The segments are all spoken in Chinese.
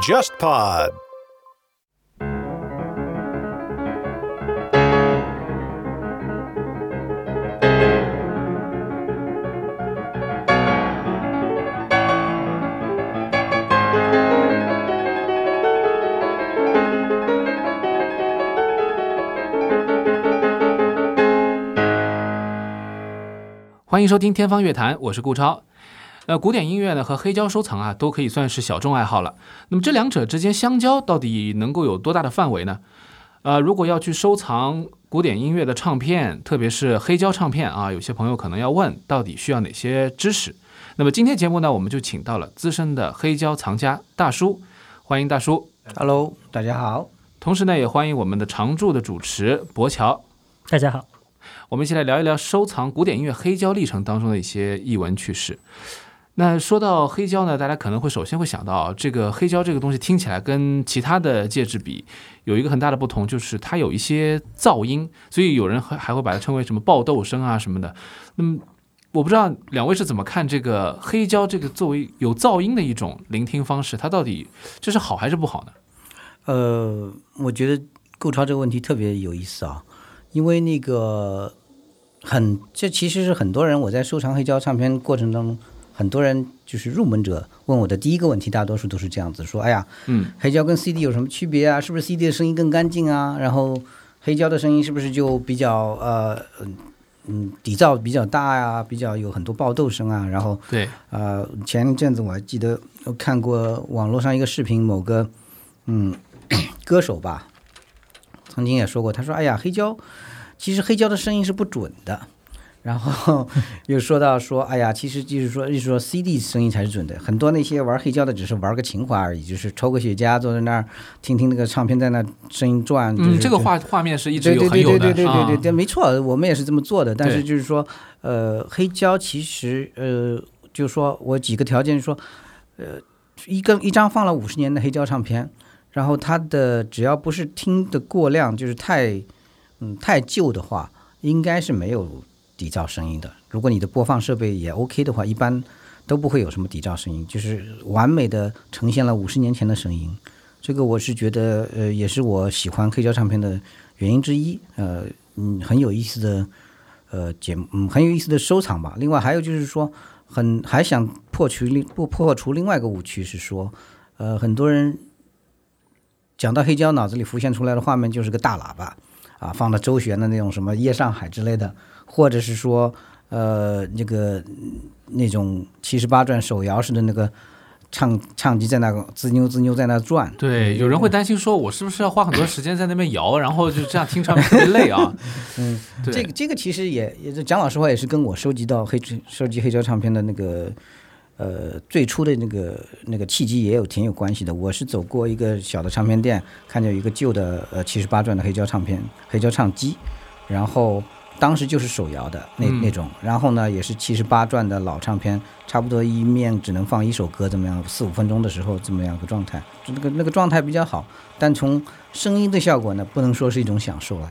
JustPod。欢迎收听《天方乐坛》，我是顾超。呃，古典音乐呢和黑胶收藏啊，都可以算是小众爱好了。那么这两者之间相交，到底能够有多大的范围呢？呃，如果要去收藏古典音乐的唱片，特别是黑胶唱片啊，有些朋友可能要问，到底需要哪些知识？那么今天节目呢，我们就请到了资深的黑胶藏家大叔，欢迎大叔。Hello，大家好。同时呢，也欢迎我们的常驻的主持博乔。大家好，我们一起来聊一聊收藏古典音乐黑胶历程当中的一些译文趣事。那说到黑胶呢，大家可能会首先会想到，这个黑胶这个东西听起来跟其他的介质比有一个很大的不同，就是它有一些噪音，所以有人还还会把它称为什么爆豆声啊什么的。那么我不知道两位是怎么看这个黑胶这个作为有噪音的一种聆听方式，它到底这是好还是不好呢？呃，我觉得顾超这个问题特别有意思啊，因为那个很，这其实是很多人我在收藏黑胶唱片过程当中，很多人就是入门者问我的第一个问题，大多数都是这样子说：哎呀，嗯，黑胶跟 CD 有什么区别啊？是不是 CD 的声音更干净啊？然后黑胶的声音是不是就比较呃嗯嗯底噪比较大呀、比较有很多爆豆声啊？然后对，呃，前一阵子我还记得我看过网络上一个视频，某个嗯 歌手吧，曾经也说过，他说：“哎呀，黑胶其实黑胶的声音是不准的。”然后又说到说：“哎呀，其实就是说，就是说 CD 声音才是准的。很多那些玩黑胶的只是玩个情怀而已，就是抽个雪茄坐在那儿听听那个唱片在那声音转。就是嗯，这个画画面是一直对对对有很有的对对对对对啊对，没错，我们也是这么做的。但是就是说，呃，黑胶其实呃，就是说我几个条件说，呃，一个一张放了五十年的黑胶唱片，然后它的只要不是听的过量，就是太嗯太旧的话，应该是没有底噪声音的。如果你的播放设备也 OK 的话，一般都不会有什么底噪声音，就是完美的呈现了五十年前的声音。这个我是觉得，呃，也是我喜欢黑胶唱片的原因之一。呃，嗯，很有意思的，呃，节目，嗯，很有意思的收藏吧。另外还有就是说，很还想破除另破破除另外一个误区是说，呃，很多人讲到黑胶，脑子里浮现出来的画面就是个大喇叭啊，放到周旋的那种什么《夜上海》之类的，或者是说，呃，那个嗯那种七十八转手摇式的那个唱唱机在那个滋扭滋扭在那转。对，有人会担心说，我是不是要花很多时间在那边摇，然后就这样听唱片特别累啊？嗯，对这个这个其实也也是讲老实话，也是跟我收集到黑收集黑胶唱片的那个呃最初的那个那个契机也有挺有关系的。我是走过一个小的唱片店，看见一个旧的呃七十八转的黑胶唱片黑胶唱机，然后当时就是手摇的那、嗯那种，然后呢也是七十八转的老唱片，差不多一面只能放一首歌，怎么样四五分钟的时候这么样一个状态，就那个那个状态比较好，但从声音的效果呢，不能说是一种享受了。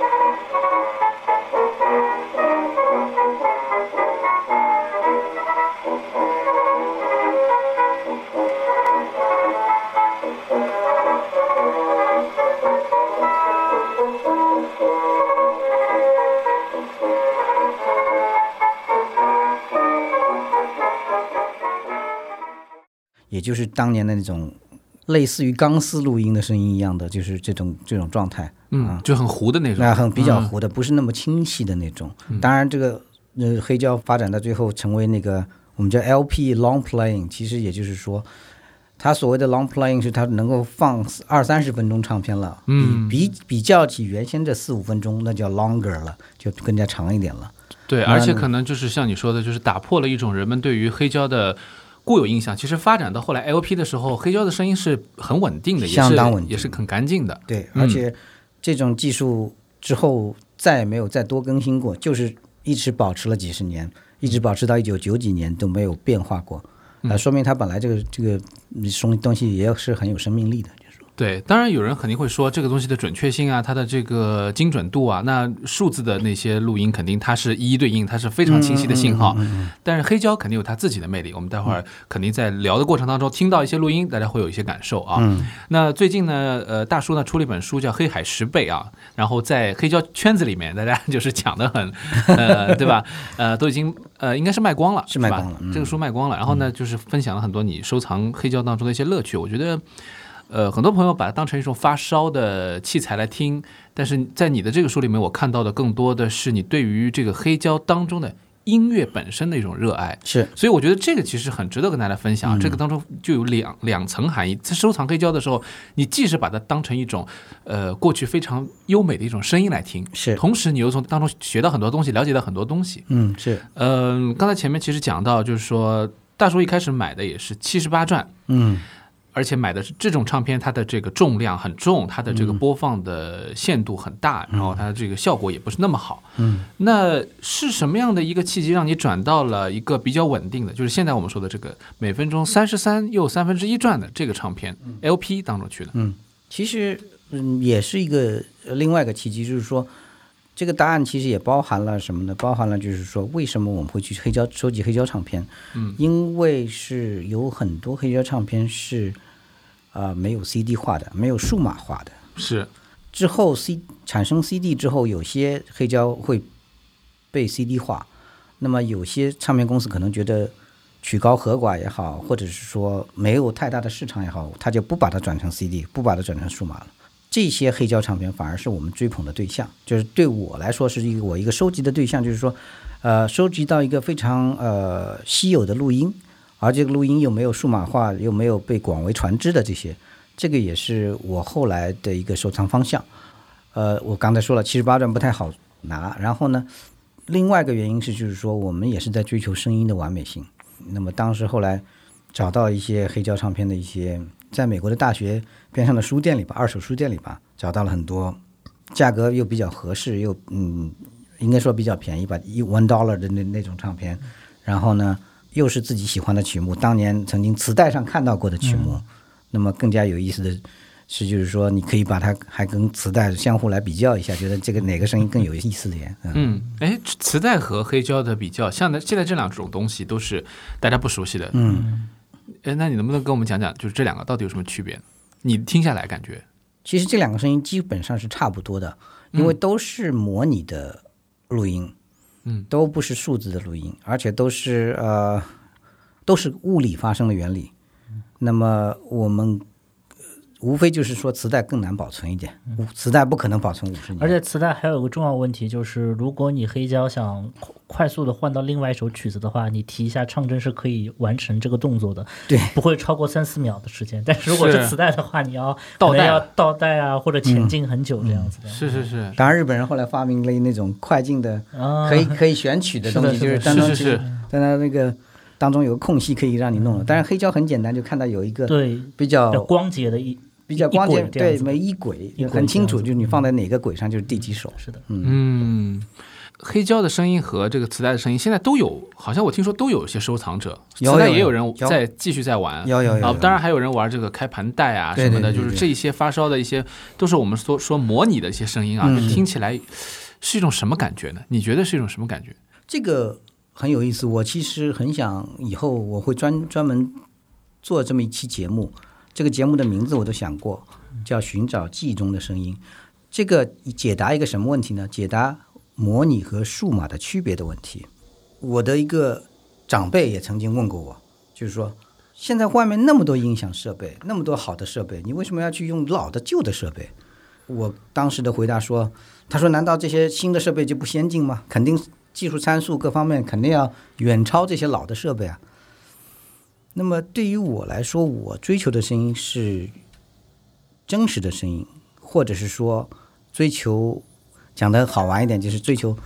也就是当年的那种类似于钢丝录音的声音一样的，就是这种这种状态，嗯，就很糊的那种，那很比较嗯糊的，不是那么清晰的那种。当然，这个呃黑胶发展到最后成为那个我们叫 LP long playing，其实也就是说，它所谓的 long playing 是它能够放二三十分钟唱片了，嗯比比比较起原先这四五分钟，那叫 longer 了，就更加长一点了。对，而且可能就是像你说的，就是打破了一种人们对于黑胶的固有印象，其实发展到后来 LP 的时候，黑胶的声音是很稳定的，相当稳定也是很干净的。对，嗯而且这种技术之后再也没有再多更新过，就是一直保持了几十年，一直保持到一九九几年都没有变化过。嗯啊，说明它本来这个这个东东西也是很有生命力的，对，当然有人肯定会说这个东西的准确性啊，它的这个精准度啊，那数字的那些录音肯定它是一一对应，它是非常清晰的信嗯号。但是黑胶肯定有它自己的魅力，我们待会儿肯定在聊的过程当中听到一些录音，大家会有一些感受啊。嗯那最近呢，呃，大叔呢出了一本书叫《黑海十倍》啊，然后在黑胶圈子里面，大家就是抢的很，呃，对吧？呃，都已经呃应该是卖光了，是卖光了嗯这个书卖光了。然后呢，就是分享了很多你收藏黑胶当中的一些乐趣，我觉得。呃，很多朋友把它当成一种发烧的器材来听，但是在你的这个书里面，我看到的更多的是你对于这个黑胶当中的音乐本身的一种热爱。是所以我觉得这个其实很值得跟大家分享。这个当中就有两两层含义。在收藏黑胶的时候，你既是把它当成一种呃过去非常优美的一种声音来听，是，同时你又从当中学到很多东西，了解到很多东西。嗯是，嗯、刚才前面其实讲到，就是说大叔一开始买的也是七十八转。嗯而且买的是这种唱片，它的这个重量很重，它的这个播放的限度很大，然后它的这个效果也不是那么好。嗯，那是什么样的一个契机让你转到了一个比较稳定的，就是现在我们说的这个每分钟三十三又三分之一转的这个唱片 LP 当中去的？嗯，其实嗯也是一个呃另外一个契机，就是说。这个答案其实也包含了什么呢？包含了就是说，为什么我们会去黑胶收集黑胶唱片？嗯，因为是有很多黑胶唱片是啊、呃没有 CD 化的，没有数码化的。是，之后 C 产生 CD 之后，有些黑胶会被 CD 化，那么有些唱片公司可能觉得曲高和寡也好，或者是说没有太大的市场也好，他就不把它转成 CD，不把它转成数码了。这些黑胶唱片反而是我们追捧的对象，就是对我来说是一个我一个收集的对象，就是说，呃，收集到一个非常呃稀有的录音，而这个录音又没有数码化，又没有被广为传知的这些，这个也是我后来的一个收藏方向。呃，我刚才说了，七十八转不太好拿，然后呢，另外一个原因是就是说，我们也是在追求声音的完美性。那么当时后来找到一些黑胶唱片的一些，在美国的大学边上的书店里吧，二手书店里吧，找到了很多价格又比较合适，又嗯，应该说比较便宜吧，一 one dollar 的那那种唱片，然后呢，又是自己喜欢的曲目，当年曾经磁带上看到过的曲目，那么更加有意思的是，就是说你可以把它还跟磁带相互来比较一下，觉得这个哪个声音更有意思点。嗯，嗯，哎，磁带和黑胶的比较，像现在这两种东西都是大家不熟悉的。嗯，哎，那你能不能跟我们讲讲，就是这两个到底有什么区别？你听下来感觉？其实这两个声音基本上是差不多的，因为都是模拟的录音，嗯，都不是数字的录音，而且都是呃都是物理发生的原理。那么我们呃无非就是说磁带更难保存一点，磁带不可能保存五十年，而且磁带还有个重要问题，就是如果你黑胶想快快速的换到另外一首曲子的话，你提一下唱针是可以完成这个动作的，对，不会超过三四秒的时间。但是如果是。是磁带的话，你要倒带。倒带啊，或者前进很久这样子的。是是是，当然日本人后来发明了那种快进的。啊，可以可以选取的东西，就是是的。当中是是是，在它那个当中有个空隙可以让你弄了。但是黑胶很简单，就看到有一个对，比较光洁的一比较关键，对，一轨这样子的没一轨一轨很清楚，就是你放在哪个轨上就是第几首。是的，嗯，黑胶的声音和这个磁带的声音现在都有，好像我听说都有一些收藏者，磁带也有人在继续在玩。啊有有有有，当然还有人玩这个开盘带啊什么的，就是这一些发烧的一些，都是我们说说模拟的一些声音啊，听起来是一种什么感觉呢？你觉得是一种什么感觉？这个很有意思。我其实很想以后我会专专门做这么一期节目，这个节目的名字我都想过，叫《寻找记忆中的声音》。这个解答一个什么问题呢？解答模拟和数码的区别的问题。我的一个长辈也曾经问过我，就是说，现在外面那么多音响设备，那么多好的设备，你为什么要去用老的旧的设备？我当时的回答说，他说难道这些新的设备就不先进吗？肯定技术参数各方面肯定要远超这些老的设备啊。那么对于我来说，我追求的声音是真实的声音，或者是说追求讲的好玩一点，就是追求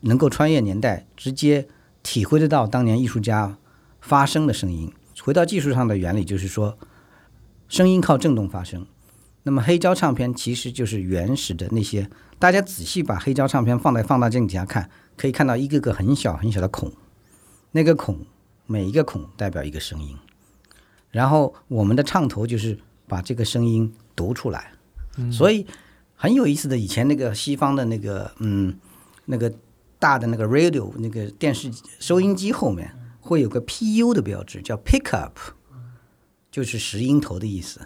能够穿越年代，直接体会得到当年艺术家发声的声音。回到技术上的原理，就是说，声音靠振动发声。那么黑胶唱片其实就是原始的那些，大家仔细把黑胶唱片放在放大镜底下看，可以看到一个个很小很小的孔，那个孔每一个孔代表一个声音，然后我们的唱头就是把这个声音读出来，所以很有意思的。以前那个西方的那个嗯那个大的那个 radio 那个电视收音机后面会有个 PU 的标志，叫 pickup，就是拾音头的意思。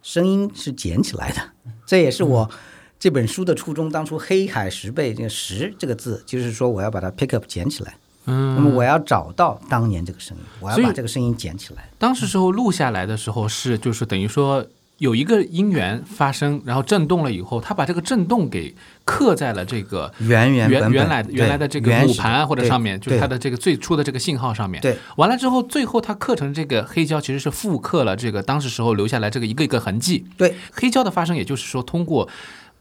声音是捡起来的，这也是我这本书的初衷。当初黑海十倍这个“十”这个字，就是说我要把它 pick up 捡起来。嗯，那么我要找到当年这个声音，我要把这个声音捡起来。当时时候录下来的时候是就是等于说有一个音源发生，然后震动了以后，他把这个震动给刻在了这个原原原原来原来的这个母盘或者上面，就是它的这个最初的这个信号上面。对完了之后，最后它刻成这个黑胶，其实是复刻了这个当时时候留下来这个一个一个痕迹。对黑胶的发生，也就是说通过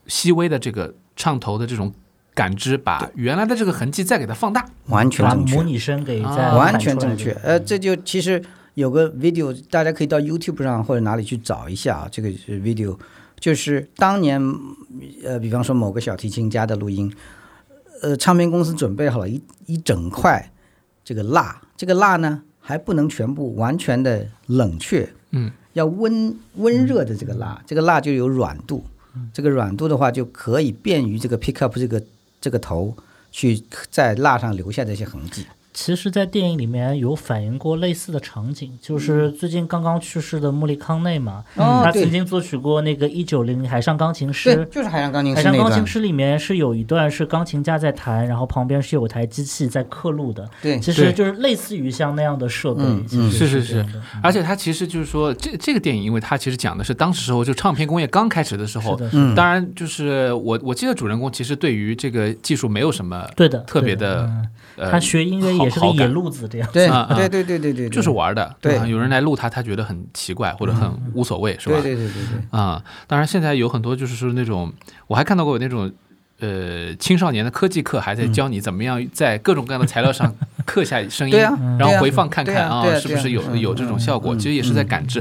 细微的这个唱头的这种感知，把原来的这个痕迹再给它放大。完全正确模。拟声给完全正确。呃，这就其实有个 video，大家可以到 YouTube 上或者哪里去找一下啊。这个 video 就是当年呃，比方说某个小提琴家的录音，呃，唱片公司准备好了一一整块这个蜡，这个蜡呢还不能全部完全的冷却，嗯，要温温热的这个蜡，这个蜡就有软度，这个软度的话就可以便于这个 pick up 这个这个头去在蜡上留下这些痕迹。其实，在电影里面有反映过类似的场景，就是最近刚刚去世的莫里康内嘛，他曾经作曲过那个一九零零海上钢琴，师。就是海上钢琴师海上。钢琴师里面是有一段是钢琴家在弹，然后旁边是有台机器在刻录的。对其实就是类似于像那样的设备，嗯是是是而且它其实就是说，这这个电影，因为它其实讲的是当时时候就唱片工业刚开始的时候是，的，是的嗯，当然就是我我记得主人公其实对于这个技术没有什么对的，特别的。的嗯呃，他学音乐也是个野好好感路子这样。对啊啊对对对对对，对就是玩的，有人来录他，他觉得很奇怪或者很无所谓，是吧？对对对对对，啊、当然现在有很多就是说那种，我还看到过有那种。呃，青少年的科技课还在教你怎么样在各种各样的材料上刻下声音，对啊然后回放看看啊是不是有有这种效果？嗯其实也是在感知。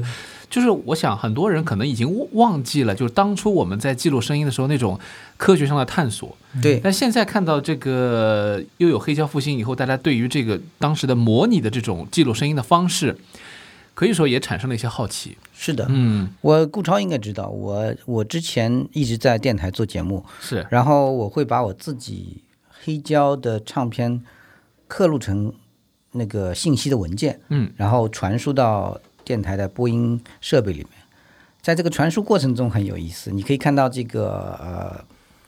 就是我想很多人可能已经忘忘记了，就是当初我们在记录声音的时候那种科学上的探索。对但现在看到这个又有黑胶复兴以后，大家对于这个当时的模拟的这种记录声音的方式，可以说也产生了一些好奇。是的。嗯，我顾超应该知道，我我之前一直在电台做节目，是，然后我会把我自己黑胶的唱片刻录成那个信息的文件，嗯，然后传输到电台的播音设备里面。在这个传输过程中很有意思，你可以看到这个呃，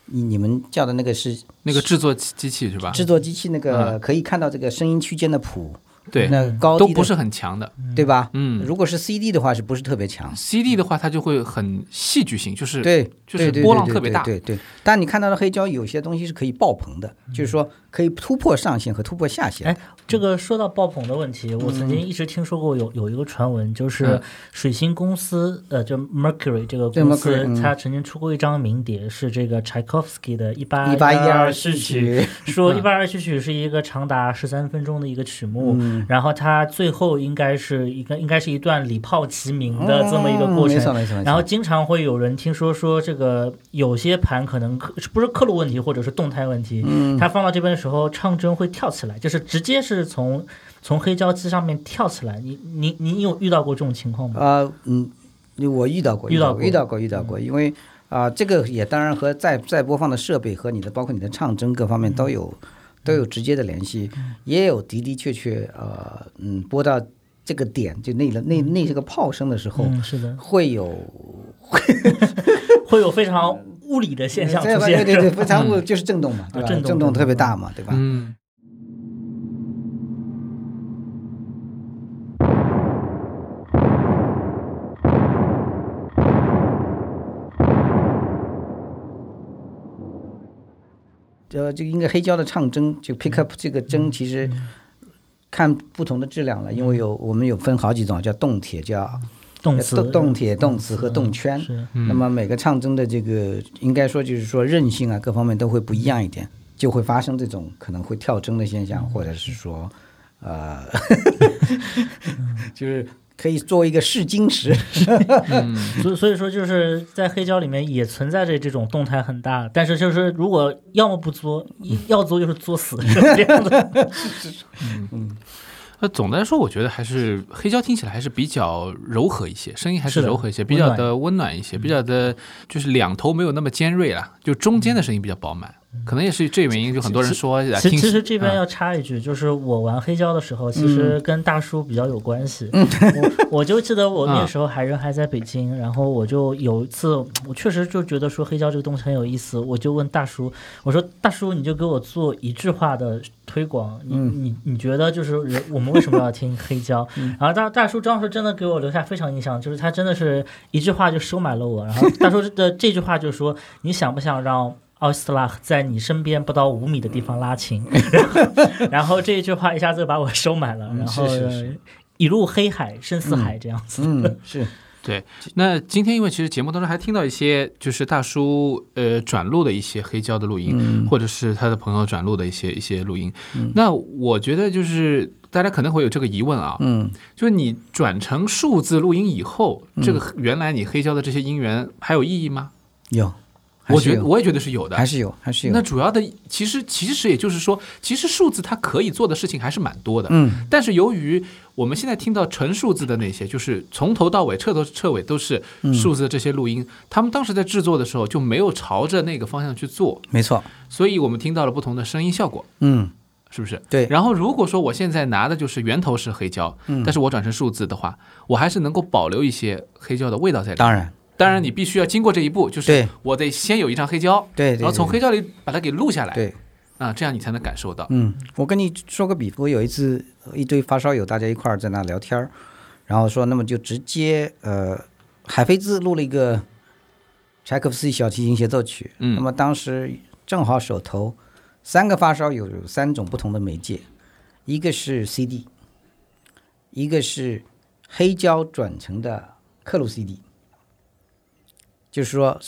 你你们叫的那个是那个制作机机器是吧？制作机器那个，嗯可以看到这个声音区间的谱，对，那高低都不是很强的。对吧？嗯如果是 CD 的话，是不是特别强？CD 的话，它就会很戏剧性，就是对，就是波浪特别大对对对，但你看到的黑胶有些东西是可以爆棚的，就是说可以突破上限和突破下限。哎，这个说到爆棚的问题，我曾经一直听说过有有一个传闻，就是嗯水星公司，呃，就 Mercury 这个公司它曾经出过一张名碟，是这个 Tchaikovsky 的一八一八一二序序曲，说一八二序曲是一个长达十三分钟的一个曲目，嗯。然后它最后应该是一个应该是一段礼炮齐鸣的这么一个过程。然后经常会有人听说说这个有些盘可能刻不是刻录问题，或者是动态问题，嗯，它放到这边的时候，唱针会跳起来，就是直接是从从黑胶机上面跳起来。你你你有遇到过这种情况吗？啊嗯，我遇到过，遇到过遇到过，遇到过，因为啊，这个也当然和再再播放的设备和你的包括你的唱针各方面都有都有直接的联系，也有的的确确呃嗯播到这个点就那个那那这个炮声的时候，嗯，是的，会有 会有非常物理的现象出对现。对对对，非常物就是震动嘛，对吧？啊震动震动特别大嘛，对吧？嗯，呃，这个应该黑胶的唱针，就 pick up 这个针，其实看不同的质量了，因为有我们有分好几种，叫动铁，叫动词、动动铁、动磁和动圈。那么每个唱针的这个，应该说就是说韧性啊，各方面都会不一样一点，就会发生这种可能会跳针的现象，或者是说，呃，就是可以作为一个试金石。所以所以说就是在黑胶里面也存在着这种动态很大，但是就是如果要么不作，要作就是作死，是这样的。嗯，那，总的来说，我觉得还是黑胶听起来还是比较柔和一些，声音还是柔和一些，比较的温暖一些，比较的就是两头没有那么尖锐了，就中间的声音比较饱满。可能也是这原因，就很多人说其其实这边啊要插一句，就是我玩黑胶的时候，其实跟大叔比较有关系。嗯我我就记得我 那啊时候还人还在北京，然后我就有一次，我确实就觉得说黑胶这个东西很有意思，我就问大叔，我说大叔，你就给我做一句话的推广，你嗯你你觉得就是人我们为什么要听黑胶？然后大大叔当时真的给我留下非常印象，就是他真的是一句话就收买了我。然后大叔的这句话就是说，你想不想让奥斯特拉在你身边不到五米的地方拉琴？然后这一句话一下子把我收买了，嗯然后是是是一路黑海深似海这样子。嗯，是，对，那今天因为其实节目当中还听到一些就是大叔呃转录的一些黑胶的录音，嗯或者是他的朋友转录的一些一些录音。那我觉得就是大家可能会有这个疑问啊，嗯就是你转成数字录音以后，这个原来你黑胶的这些音源还有意义吗？有我觉得我也觉得是有的，还是有，还是有。那主要的其实其实也就是说，其实数字它可以做的事情还是蛮多的。嗯，但是由于我们现在听到纯数字的那些，就是从头到尾彻头彻尾都是嗯数字的这些录音，他们当时在制作的时候就没有朝着那个方向去做，没错。所以我们听到了不同的声音效果，嗯，是不是？对。然后如果说我现在拿的就是源头是黑胶，嗯但是我转成数字的话，我还是能够保留一些黑胶的味道在里面。当然，当然你必须要经过这一步，就是对。我得先有一张黑胶，对对。然后从黑胶里把它给录下来，对，啊，这样你才能感受到。嗯，我跟你说个比，我有一次一堆发烧友大家一块儿在那聊天儿，然后说那么就直接呃，海飞兹录了一个柴可夫斯基小提琴协奏曲，嗯。那么当时正好手头三个发烧友有三种不同的媒介，一个是 CD，一个是黑胶转成的刻录 CD，就是说。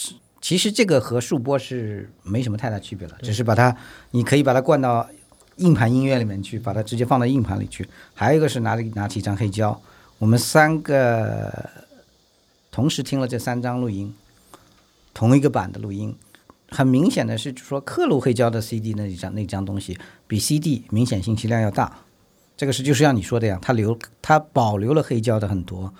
其实这个和数播是没什么太大区别的，只是把它，你可以把它灌到硬盘音乐里面去，把它直接放到硬盘里去。还有一个是拿着拿起一张黑胶，我们三个同时听了这三张录音，同一个版的录音，很明显的是说刻录黑胶的 CD 那一张那张东西比 CD 明显信息量要大。这个是就是像你说的呀，它留它保留了黑胶的很多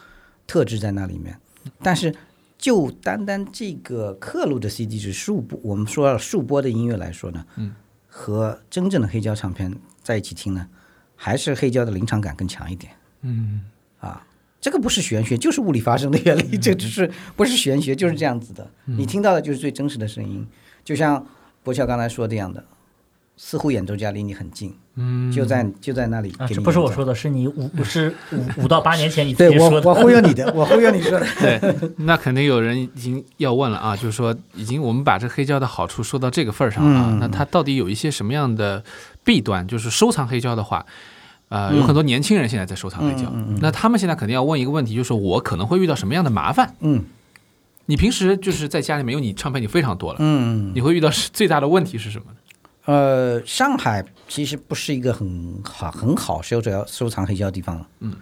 特质在那里面，但是。就单单这个刻录的 CD 是数播，我们说数播的音乐来说呢，嗯，和真正的黑胶唱片在一起听呢，还是黑胶的临场感更强一点。嗯，啊，这个不是玄学，就是物理发生的原理，这只是不是玄学，就是这样子的。你听到的就是最真实的声音，就像博乔刚才说的样的，似乎演奏家离你很近，嗯，就在就在那里啊，这不是我说的，是你五是五五到八年前你自对我己说的。我忽悠你的，我忽悠你说的。对，那肯定有人已经要问了啊，就是说，已经我们把这黑胶的好处说到这个份儿上了啊，嗯那它到底有一些什么样的弊端？就是收藏黑胶的话，呃，有嗯很多年轻人现在在收藏黑胶，那他们现在肯定要问一个问题，就是我可能会遇到什么样的麻烦？嗯你平时就是在家里面有你唱片，你非常多了，嗯，你会遇到 最大的问题是什么呢？呃，上海其实不是一个很好很好收着收藏黑胶的地方了。嗯，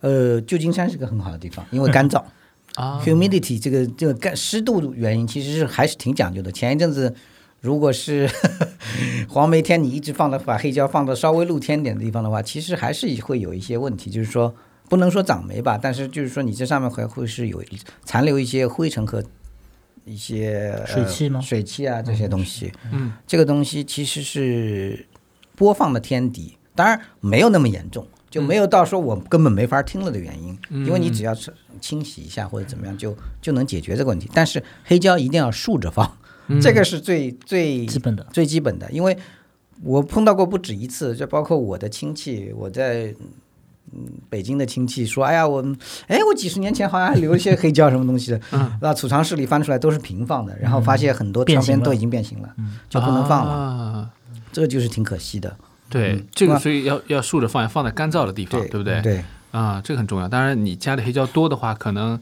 呃，旧金山是个很好的地方，因为干燥。啊 humidity 这个这个干湿度原因，其实是还是挺讲究的。前一阵子，如果是 黄梅天，你一直放到把黑胶放到稍微露天点的地方的话，其实还是会有一些问题，就是说不能说长霉吧，但是就是说你这上面还会是有残留一些灰尘和一些、呃水汽吗水汽啊这些东西。嗯，这个东西其实是播放的天敌，当然没有那么严重，就没有到说我根本没法听了的原因，因为你只要是清洗一下或者怎么样就就能解决这个问题。但是黑胶一定要竖着放，这个是最最基本的最基本的，因为我碰到过不止一次，就包括我的亲戚，我在。嗯，北京的亲戚说：“哎呀，我，哎，我几十年前好像还留一些黑胶什么东西的，嗯那储藏室里翻出来都是平放的，然后发现很多唱片都已经变形了，就不能放了。啊这个就是挺可惜的。对，嗯这个所以要要竖着放，放在干燥的地方，对不对？对，啊，这个很重要。当然，你家里黑胶多的话，可能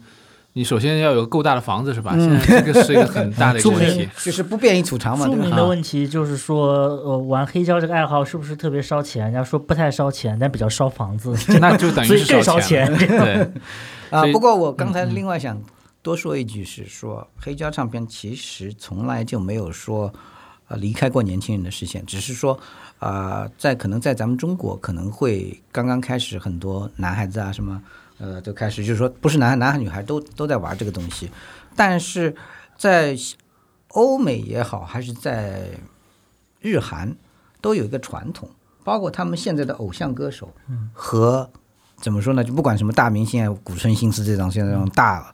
你首先要有够大的房子是吧？嗯现在这个是一个很大的一个问题。就是不便于储藏嘛，著？名的问题就是说，呃，玩黑胶这个爱好是不是特别烧钱？人家说不太烧钱，但比较烧房子，那就等于所以更是烧烧钱。对，啊，不过我刚才另外想多说一句是说，黑胶唱片其实从来就没有说呃离开过年轻人的视线，只是说啊、在可能在咱们中国可能会刚刚开始，很多男孩子啊什么呃都开始就是说不是男孩男孩女孩都都在玩这个东西，但是在欧美也好，还是在日韩都有一个传统，包括他们现在的偶像歌手和怎么说呢？就不管什么大明星啊，古村新司这种现在这种大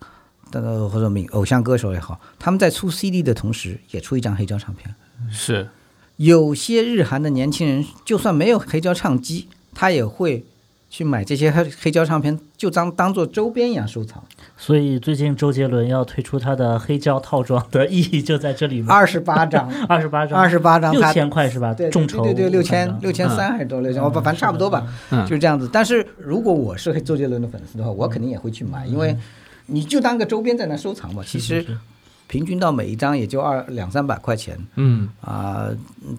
的或者名偶像歌手也好，他们在出 CD 的同时，也出一张黑胶唱片。是有些日韩的年轻人，就算没有黑胶唱机，他也会去买这些黑黑胶唱片，就当当做周边一样收藏。所以最近周杰伦要推出他的黑胶套装 的意义就在这里面，二十八张，二十八张，二十八张，六千块是吧？对众筹对对对，六千六千三还是多少六千？我反正差不多吧，嗯就是这样子。但是如果我是周杰伦的粉丝的话，我肯定也会去买，因为你就当个周边在那收藏吧。其实平均到每一张也就二两三百块钱嗯啊、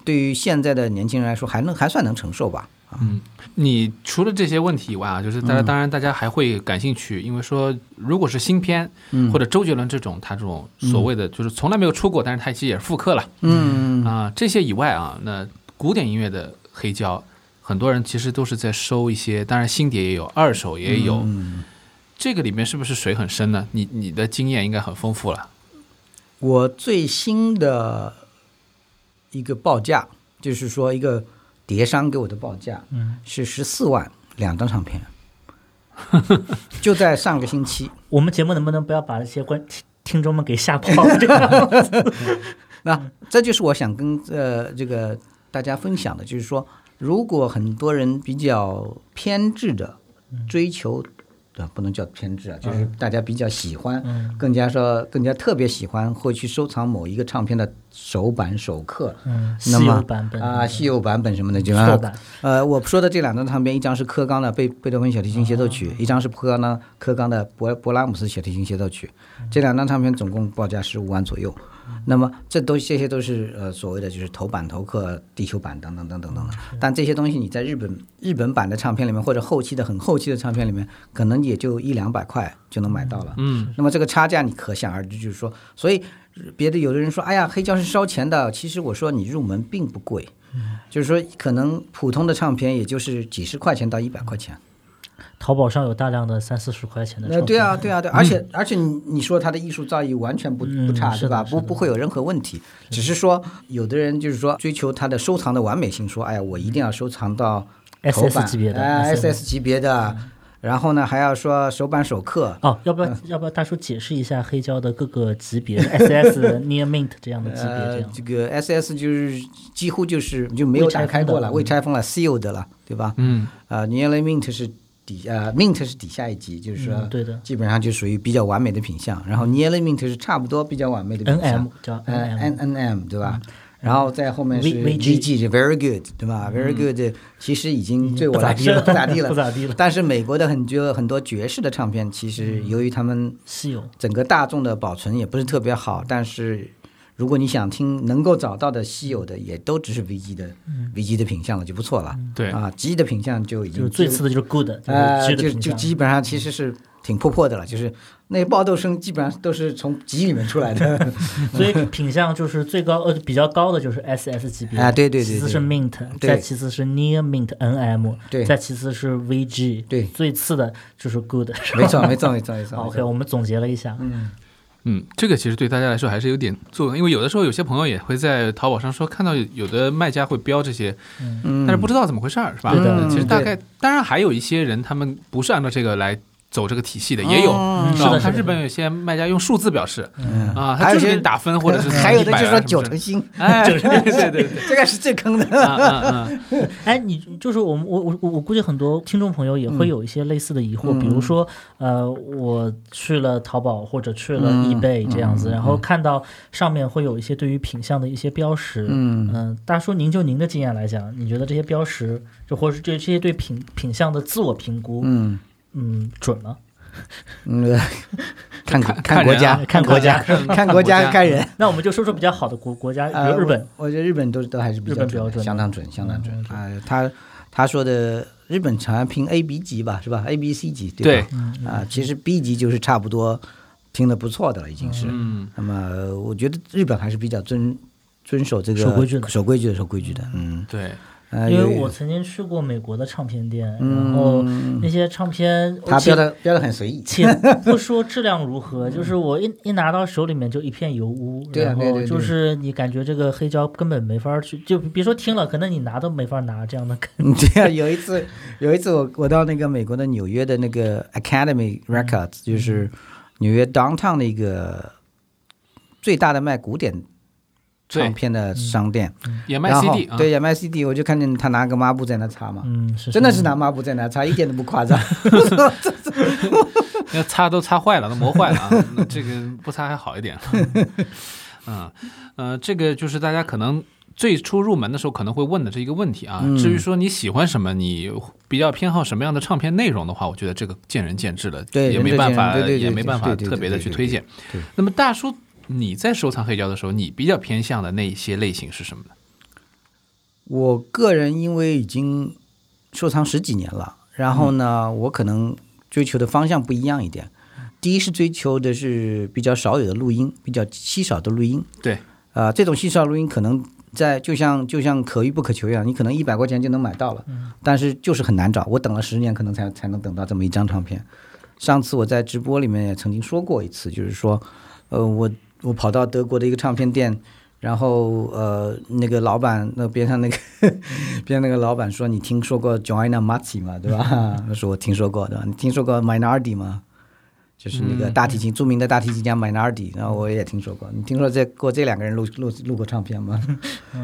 对于现在的年轻人来说，还能还算能承受吧。嗯。你除了这些问题以外啊，就是大家当然大家还会感兴趣，因为说如果是新片嗯或者周杰伦这种他这种所谓的就是从来没有出过，但是他其实也是复刻了嗯啊。这些以外啊，那古典音乐的黑胶，很多人其实都是在收一些，当然新碟也有，二手也有。嗯这个里面是不是水很深呢？你你的经验应该很丰富了。我最新的一个报价，就是说一个碟商给我的报价，嗯，是十四万两张唱片，就在上个星期。我们节目能不能不要把那些观听听众们给吓跑？那这就是我想跟呃这个大家分享的，就是说，如果很多人比较偏执的追求，啊，不能叫偏执啊，就是大家比较喜欢，嗯更加说更加特别喜欢，会去收藏某一个唱片的首版首刻。嗯，稀那么有版本啊，稀有版本什么的，就错版，呃，我说的这两张唱片，一张是科冈的贝贝多芬小提琴协奏曲，哦一张是科冈的科冈的博博拉姆斯小提琴协奏曲。嗯这两张唱片总共报价十五万左右。那么这都这些都是呃所谓的就是头版头刻、地球版等等等等等等。但这些东西你在日本日本版的唱片里面，或者后期的很后期的唱片里面，可能也就一两百块就能买到了。嗯，那么这个差价你可想而知，就是说，所以别的有的人说，哎呀，黑胶是烧钱的。其实我说你入门并不贵，就是说可能普通的唱片也就是几十块钱到一百块钱。淘宝上有大量的三四十块钱的对啊，对啊，对，而且而且你你说他的艺术造诣完全不嗯不差，对吧？不不会有任何问题，只是说有的人就是说追求他的收藏的完美性，说哎呀，我一定要收藏到 SS 级别的哎 SS，SS 级别的，然后呢还要说首版首刻，哦，要不要要不要大叔解释一下黑胶的各个级别，SS、Near Mint 这样的级别这？这个 SS 就是几乎就是就没有打开过了，未未拆封了，sealed 了，对吧？嗯，呃 n e a r l y Mint 是底呃 Mint 是底下一级，就是说嗯对的基本上就属于比较完美的品相，然后 Nearly Mint 是差不多比较完美的品相 NM 叫呃 NM N N M 对吧？然后在后面是 V- VG 是 Very Good 对吧？Very Good 其实已经对我来说不不咋地了 不。咋地了，但是美国的很多很多爵士的唱片，其实由于他们稀有。整个大众的保存也不是特别好，但是如果你想听能够找到的稀有的，也都只是 VG 的、VG 的品相了，就不错了。对，啊，G 的品相就已就是经最次的就是 good，就是呃，就就。基本上其实是挺破破的了，就是那爆豆声基本上都是从 G 里面出来的。所以品相就是最高呃比较高的就是 SS 级别啊对对对其次是 Mint，对。再其次是 Near Mint NM，对。再其次是 VG，对。最次的就是 Good，没错，没错，没错，没错。OK，我们总结了一下，嗯，嗯，这个其实对大家来说还是有点作用，因为有的时候有些朋友也会在淘宝上说看到有的卖家会标这些，嗯。但是不知道怎么回事儿，是吧？对其实大概，当然还有一些人他们不是按照这个来走这个体系的，也有。嗯是的是的看日本有些卖家用数字表示嗯。啊，还有些他就是给你打分或者是 还有的100就说啊什么之类的，九成新，哎，对对对对。对，这个是最坑的。哎，你就是我们我我我我估计很多听众朋友也会有一些类似的疑惑，嗯。比如说呃，我去了淘宝或者去了嗯。eBay 这样子，嗯。然后看到上面会有一些对于品相的一些标识，嗯。大叔，您就您的经验来讲，你觉得这些标识，就或者是这这些对品品相的自我评估，嗯嗯，准吗？嗯，看看看国家看国家看看国家看人。那我们就说说比较好的国国家，比呃如日本。我，觉得日本都都还是比较准相当准，相当准嗯啊、他他说的日本好像评 A、B 级吧，是吧？A、B、C 级，对吧？对，啊、其实 B 级就是差不多听的不错的了，已经是。嗯，那么呃我觉得日本还是比较遵遵守这个守规矩的守规矩的，守规矩的。嗯，对，呃，因为我曾经去过美国的唱片店，然嗯后那些唱片，且他标的标的很随意。且不说质量如何，就是我一一拿到手里面就一片油污，然后就是你感觉这个黑胶根本没法去，就别说听了，可能你拿都没法拿这样的感觉。嗯，对啊，有一次，有一次我我到那个美国的纽约的那个 Academy Records，、就是纽约 downtown 的一个最大的卖古典唱片的商店，也卖 CD 啊，对，也卖 CD，我就看见他拿个抹布在那擦嘛，嗯，是真的是拿抹布在那擦，一点都不夸张。要擦都擦坏了，都磨坏了啊。这个不擦还好一点。嗯，呃，这个就是大家可能最初入门的时候可能会问的这一个问题啊。嗯至于说你喜欢什么，你比较偏好什么样的唱片内容的话，我觉得这个见仁见智了，对也没办法，也没办法特别的去推荐。那么大叔，你在收藏黑胶的时候，你比较偏向的那一些类型是什么呢？我个人因为已经收藏十几年了，然后呢，我可能追求的方向不一样一点。第一是追求的是比较少有的录音，比较稀少的录音。对，啊、这种稀少录音可能在就像就像可遇不可求一样，你可能一百块钱就能买到了，但是就是很难找。我等了十年，可能才才能等到这么一张唱片。上次我在直播里面也曾经说过一次，就是说，呃，我我跑到德国的一个唱片店，然后呃，那个老板那边上那个 边上那个老板说：“你听说过 Joanna Mazzi 吗？对吧？” 他说：“我听说过的。你听说过 Minardi 吗？”就是那个大提琴、著名的大提琴家 Minardi，然后我也听说过。你听说这过这两个人录录录过唱片吗？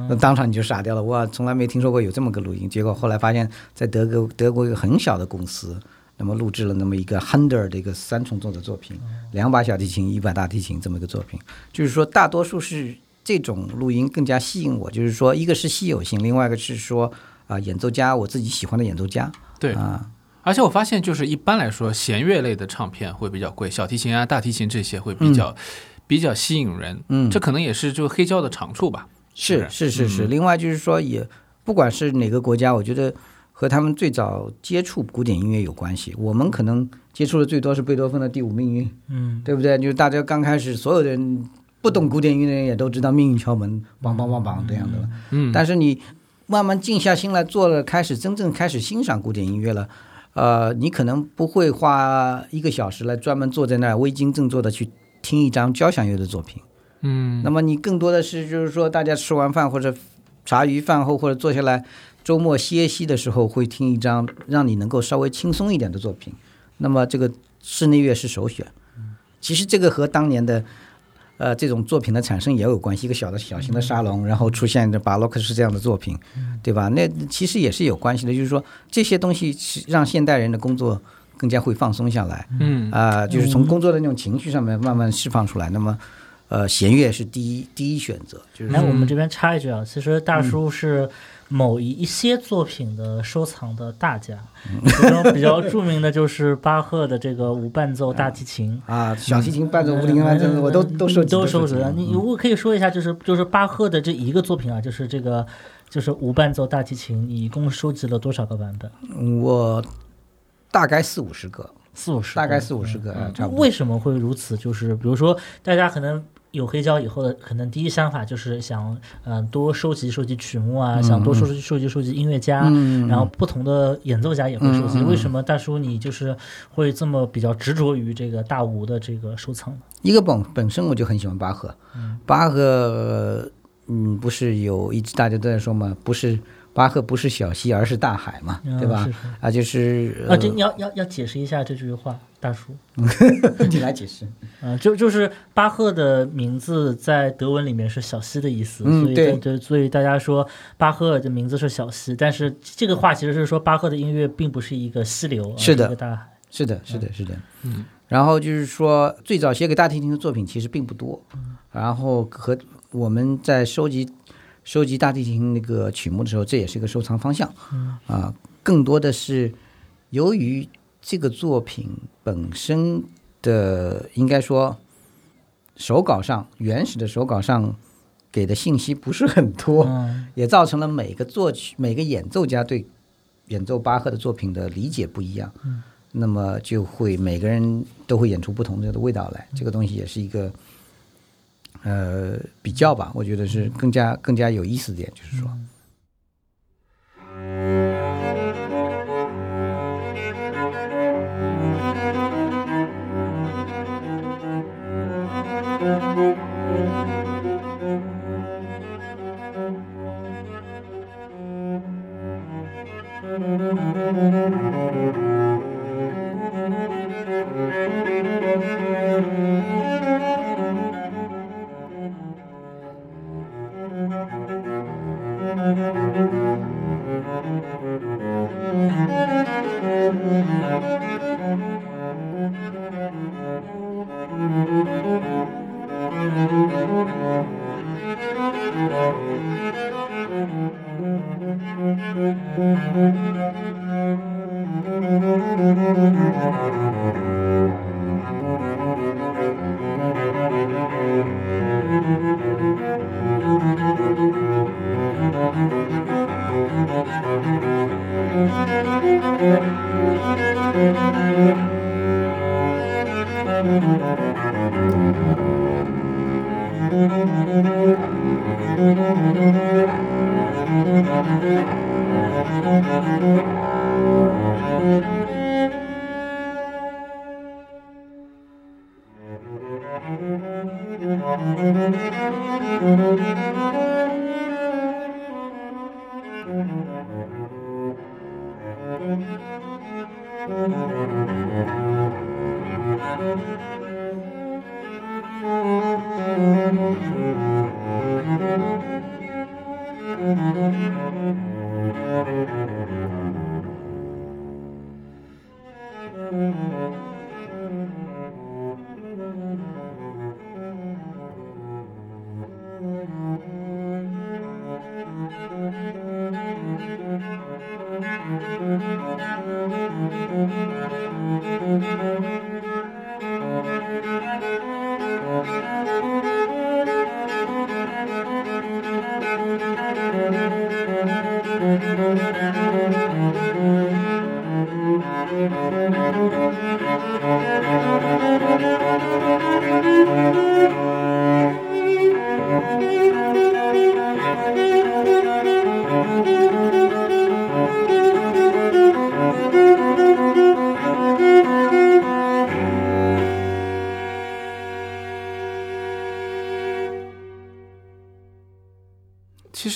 那 当场你就傻掉了，哇，从来没听说过有这么个录音。结果后来发现，在德国德国一个很小的公司，那么录制了那么一个 Hunder 的一个三重奏的作品，两把小提琴，一把大提琴这么一个作品。就是说，大多数是这种录音更加吸引我，就是说，一个是稀有性，另外一个是说啊、演奏家我自己喜欢的演奏家对，啊，而且我发现，就是一般来说，弦乐类的唱片会比较贵，小提琴啊、大提琴这些会比较、比较吸引人。嗯这可能也是就黑胶的长处吧。是是是是另外就是说，也不管是哪个国家，我觉得和他们最早接触古典音乐有关系。我们可能接触的最多是贝多芬的第五命运，嗯，对不对？就是大家刚开始，所有的人不懂古典音乐的人也都知道命运敲门，梆梆梆梆这样的了。嗯，但是你慢慢静下心来做了，开始真正开始欣赏古典音乐了。呃，你可能不会花一个小时来专门坐在那儿微襟正坐的去听一张交响乐的作品。嗯，那么你更多的是就是说，大家吃完饭或者茶余饭后或者坐下来周末歇息的时候，会听一张让你能够稍微轻松一点的作品。那么这个室内乐是首选。其实这个和当年的呃这种作品的产生也有关系，一个小的小型的沙龙，然后出现的巴洛克式这样的作品，对吧？那其实也是有关系的，就是说这些东西是让现代人的工作更加会放松下来。嗯啊、就是从工作的那种情绪上面慢慢释放出来。那么，呃，弦乐是第一第一选择，就是哎，我们这边插一句啊，其实嗯大叔是某一一些作品的收藏的大家，其中 比较著名的就是巴赫的这个无伴奏大提琴。啊，小提琴伴奏、无铃伴奏，我都都收集，都收收集了。你嗯我可以说一下，就是就是巴赫的这一个作品啊，就是这个就是无伴奏大提琴，你一共收集了多少个版本？我大概四五十个，四五十，大概四五十个，啊差不多。为什么会如此？就是比如说，大家可能有黑胶以后的，可能第一想法就是想，嗯、多收集收集曲目啊，想多收集收集收集音乐家，嗯然后不同的演奏家也会收集。为什么大叔你就是会这么比较执着于这个大吴的这个收藏呢？一个本本身我就很喜欢巴赫，巴赫，嗯，不是有一直大家都在说嘛，不是巴赫不是小溪，而是大海嘛，嗯对吧是？是啊，就是啊，这你要要要解释一下这句话，大叔。呃 你来解释。啊、就就是巴赫的名字在德文里面是小溪的意思，所以嗯对所以大家说巴赫的名字是小溪，但是这个话其实是说巴赫的音乐并不是一个溪流，是的一个大海。是的，是的，是的。嗯，然后就是说，最早写给大提琴的作品其实并不多，然后和我们在收集收集大提琴那个曲目的时候，这也是一个收藏方向。嗯啊，更多的是由于这个作品本身的应该说手稿上原始的手稿上给的信息不是很多，嗯也造成了每个作曲每个演奏家对演奏巴赫的作品的理解不一样。嗯那么就会每个人都会演出不同的味道来，这个东西也是一个呃比较吧，我觉得是更加更加有意思的点，就是说。其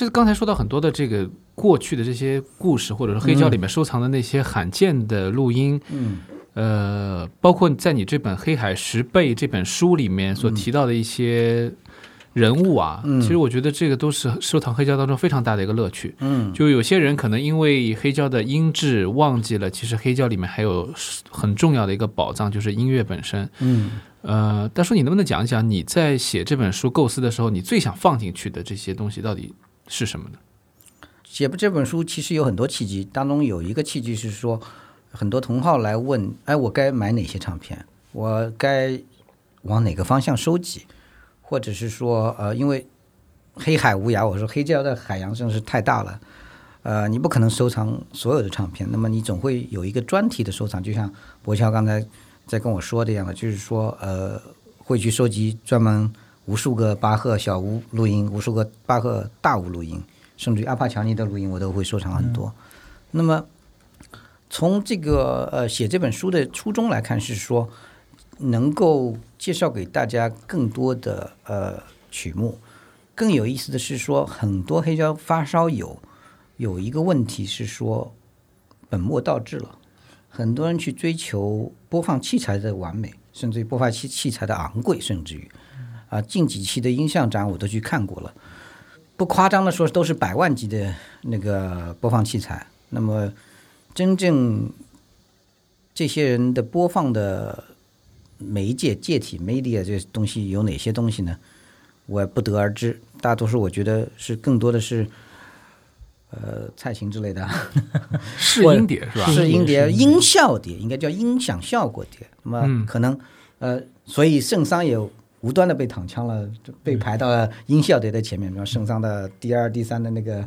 实刚才说到很多的这个过去的这些故事，或者是黑胶里面收藏的那些罕见的录音，嗯呃，包括在你这本《黑海十倍》这本书里面所提到的一些人物啊，嗯其实我觉得这个都是收藏黑胶当中非常大的一个乐趣。嗯就有些人可能因为黑胶的音质忘记了，其实黑胶里面还有很重要的一个宝藏，就是音乐本身。嗯呃，大叔，你能不能讲一讲你在写这本书构思的时候，你最想放进去的这些东西到底是什么呢？写不这本书其实有很多契机，当中有一个契机是说，很多同好来问，哎，我该买哪些唱片？我该往哪个方向收集？或者是说，呃，因为黑海无涯，我说黑胶的海洋真是太大了，呃，你不可能收藏所有的唱片，那么你总会有一个专题的收藏，就像博乔刚才在跟我说的一样的，就是说，呃，会去收集专门无数个巴赫小屋录音，无数个巴赫大屋录音。甚至于阿帕乔尼的录音我都会收藏很多。那么从这个呃写这本书的初衷来看，是说能够介绍给大家更多的呃曲目。更有意思的是说，很多黑胶发烧友有一个问题是说本末倒置了，很多人去追求播放器材的完美，甚至于播放器器材的昂贵，甚至于啊近几期的音像展我都去看过了。不夸张的说，都是百万级的那个播放器材。那么，真正这些人的播放的媒介介体 media 这些东西有哪些东西呢？我也不得而知。大多数我觉得是更多的是，呃，蔡琴之类的，试音碟是吧？试音碟、音效碟，应该叫音响效果碟。那么嗯可能呃，所以圣桑也无端的被躺枪了，就被排到了音效队的前面，比如圣桑的第二、第三的那个。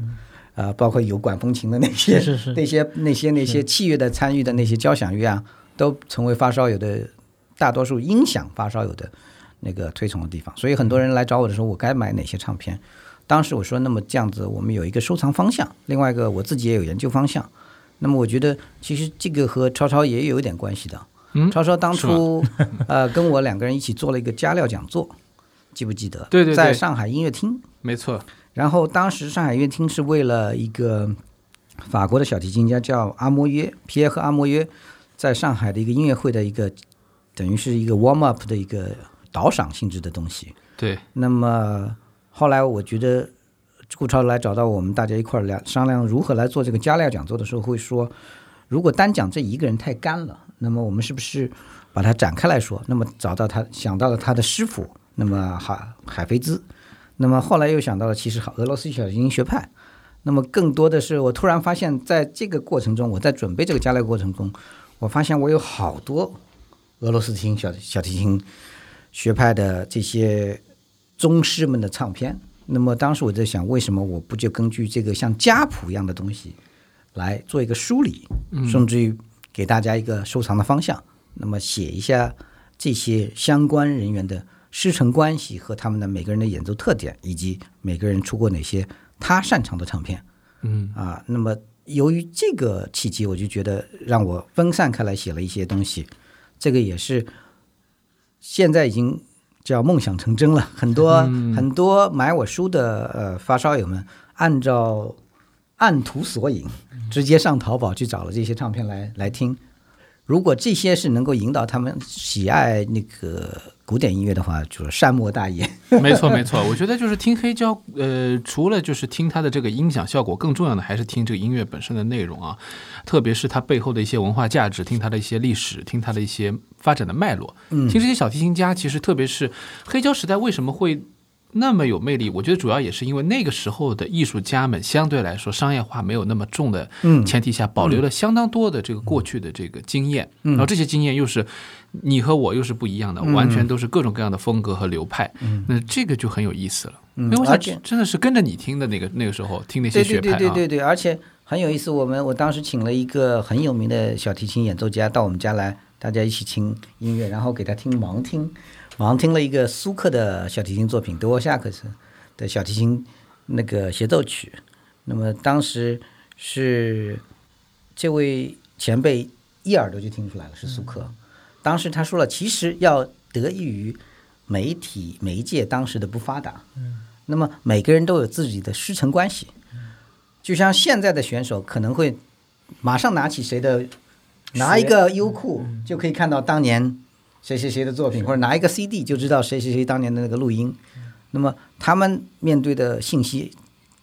呃，包括有管风琴的那些、是是那些、那些、那些器乐的参与的那些交响乐啊，都成为发烧友的大多数音响发烧友的那个推崇的地方。所以很多人来找我的时候，我该买哪些唱片？当时我说，那么这样子，我们有一个收藏方向，另外一个我自己也有研究方向。那么我觉得，其实这个和超超也有一点关系的。嗯超超当初 呃跟我两个人一起做了一个加料讲座，记不记得？对对对在上海音乐厅。没错，然后当时上海音乐厅是为了一个法国的小提琴家叫阿莫约皮耶和阿莫约，在上海的一个音乐会的一个等于是一个 warm up 的一个导赏性质的东西。对，那么后来我觉得顾超来找到我们，大家一块儿聊商量如何来做这个加料讲座的时候，会说，如果单讲这一个人太干了，那么我们是不是把它展开来说？那么找到他，想到了他的师傅，那么海海菲兹，那么后来又想到了其实俄罗斯小提琴学派。那么更多的是，我突然发现，在这个过程中，我在准备这个加料过程中，我发现我有好多俄罗斯提琴小小提琴学派的这些宗师们的唱片。那么当时我在想，为什么我不就根据这个像家谱一样的东西来做一个梳理，甚至于给大家一个收藏的方向？那么写一下这些相关人员的师承关系和他们的每个人的演奏特点，以及每个人出过哪些他擅长的唱片。嗯啊，那么由于这个契机，我就觉得让我分散开来写了一些东西，这个也是现在已经叫梦想成真了。很多、很多买我书的呃发烧友们，按照按图索引，直接上淘宝去找了这些唱片来来听。如果这些是能够引导他们喜爱那个古典音乐的话，就是善莫大焉。没错没错，我觉得就是听黑胶，呃，除了就是听它的这个音响效果，更重要的还是听这个音乐本身的内容啊，特别是它背后的一些文化价值，听它的一些历史，听它的一些发展的脉络。嗯听这些小提琴家，其实特别是黑胶时代为什么会那么有魅力？我觉得主要也是因为那个时候的艺术家们相对来说商业化没有那么重的嗯前提下，保留了相当多的这个过去的这个经验，然后这些经验又是你和我又是不一样的，嗯完全都是各种各样的风格和流派，那这个就很有意思了。因为我想嗯而且真的是跟着你听的那个那个时候听那些对对学派啊，对对对对，而且很有意思。我们我当时请了一个很有名的小提琴演奏家到我们家来，大家一起听音乐，然后给他听盲听，盲听了一个苏克的小提琴作品，德沃夏克斯的小提琴那个协奏曲。那么当时是这位前辈一耳朵就听出来了是苏克。当时他说了，其实要得益于媒体媒介当时的不发达。那么每个人都有自己的师承关系，就像现在的选手可能会马上拿起谁的，拿一个优酷就可以看到当年谁谁谁的作品，或者拿一个 CD 就知道谁谁谁当年的那个录音。那么他们面对的信息，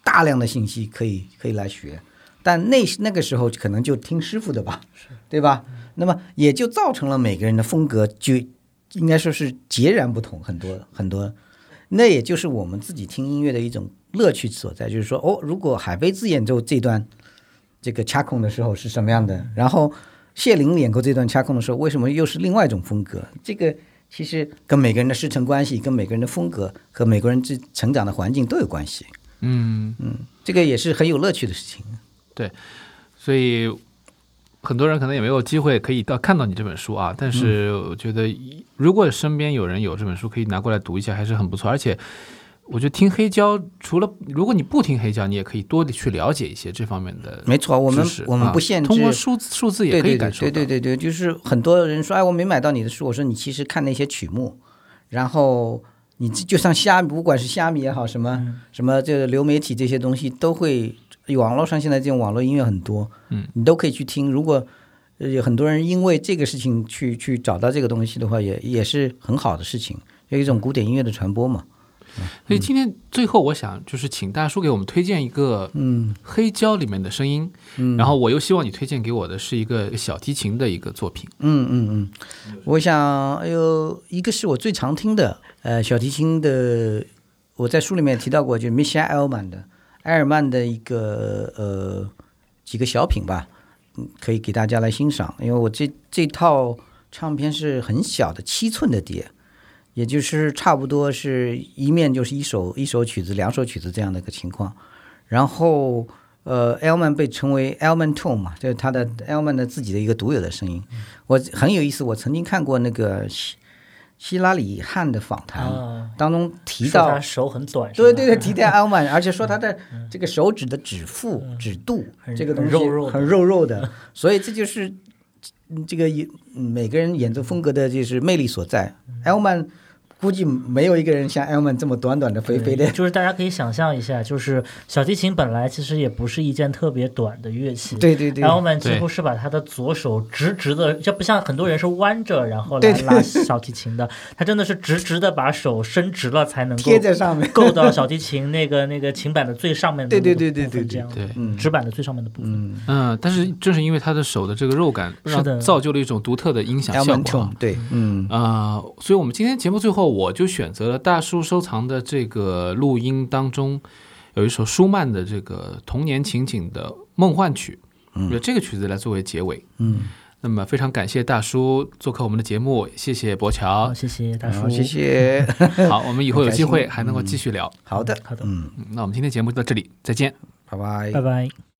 大量的信息可以可以来学，但那那个时候可能就听师傅的吧，对吧？那么也就造成了每个人的风格就应该说是截然不同，很多很多。那也就是我们自己听音乐的一种乐趣所在，就是说，哦，如果海飞兹演奏这段这个掐控的时候是什么样的，然后谢林演过这段掐控的时候，为什么又是另外一种风格？这个其实跟每个人的师承关系、跟每个人的风格和每个人之成长的环境都有关系。嗯嗯，这个也是很有乐趣的事情。对所以很多人可能也没有机会可以到看到你这本书啊，但是我觉得如果身边有人有这本书，可以拿过来读一下，还是很不错。而且我觉得听黑胶，除了如果你不听黑胶，你也可以多的去了解一些这方面的没错，我们我们啊不限制，通过数字数字也可以感受到。对对对对，就是很多人说，哎，我没买到你的书。我说你其实看那些曲目，然后你就像虾，不管是虾米也好，什么、嗯什么这个流媒体这些东西，都会网络上现在这种网络音乐很多，嗯，你都可以去听。如果呃有很多人因为这个事情去去找到这个东西的话，也也是很好的事情，有一种古典音乐的传播嘛。所以今天最后，我想就是请大叔给我们推荐一个嗯。黑胶里面的声音，嗯，然后我又希望你推荐给我的是一个小提琴的一个作品。嗯嗯嗯，我想，哎呦，一个是我最常听的，呃，小提琴的，我在书里面提到过，就是米歇尔曼的埃尔曼的一个呃几个小品吧，嗯，可以给大家来欣赏。因为我这这套唱片是很小的七寸的碟，也就是差不多是一面就是一首一首曲子、两首曲子这样的一个情况。然后呃，Elman 被称为 Elman Tone 嘛，就是他的 Elman 的自己的一个独有的声音。我很有意思，我曾经看过那个希希拉里汉的访谈，啊，当中提到手很短，对对对，提到 Elman，而且说他的这个手指的指腹、指肚很这个东西很肉肉的所以这就是嗯这个每个人演奏风格的就是魅力所在。Elman 估计没有一个人像 Elman 这么短短的、肥肥的，就是大家可以想象一下，就是小提琴本来其实也不是一件特别短的乐器，对对对。Elman 几乎是把他的左手直直的，就不像很多人是弯着然后来拉小提琴的，他真的是直直的把手伸直了才能够贴在上面。够到小提琴那个那个琴板的最上面的 对对对对对这样对。嗯。指板的最上面的部分。嗯。嗯，但是正是因为他的手的这个肉感，让是的。造就了一种独特的音响效果。对，嗯。啊、所以我们今天节目最后，我就选择了大叔收藏的这个录音当中，有一首舒曼的这个童年情景的梦幻曲，嗯有这个曲子来作为结尾。嗯，那么非常感谢大叔做客我们的节目，谢谢博好，乔。谢谢大叔，谢谢，好，我们以后有机会还能够继续聊。好的，好的嗯，嗯那我们今天节目就到这里，再见。拜拜，拜拜。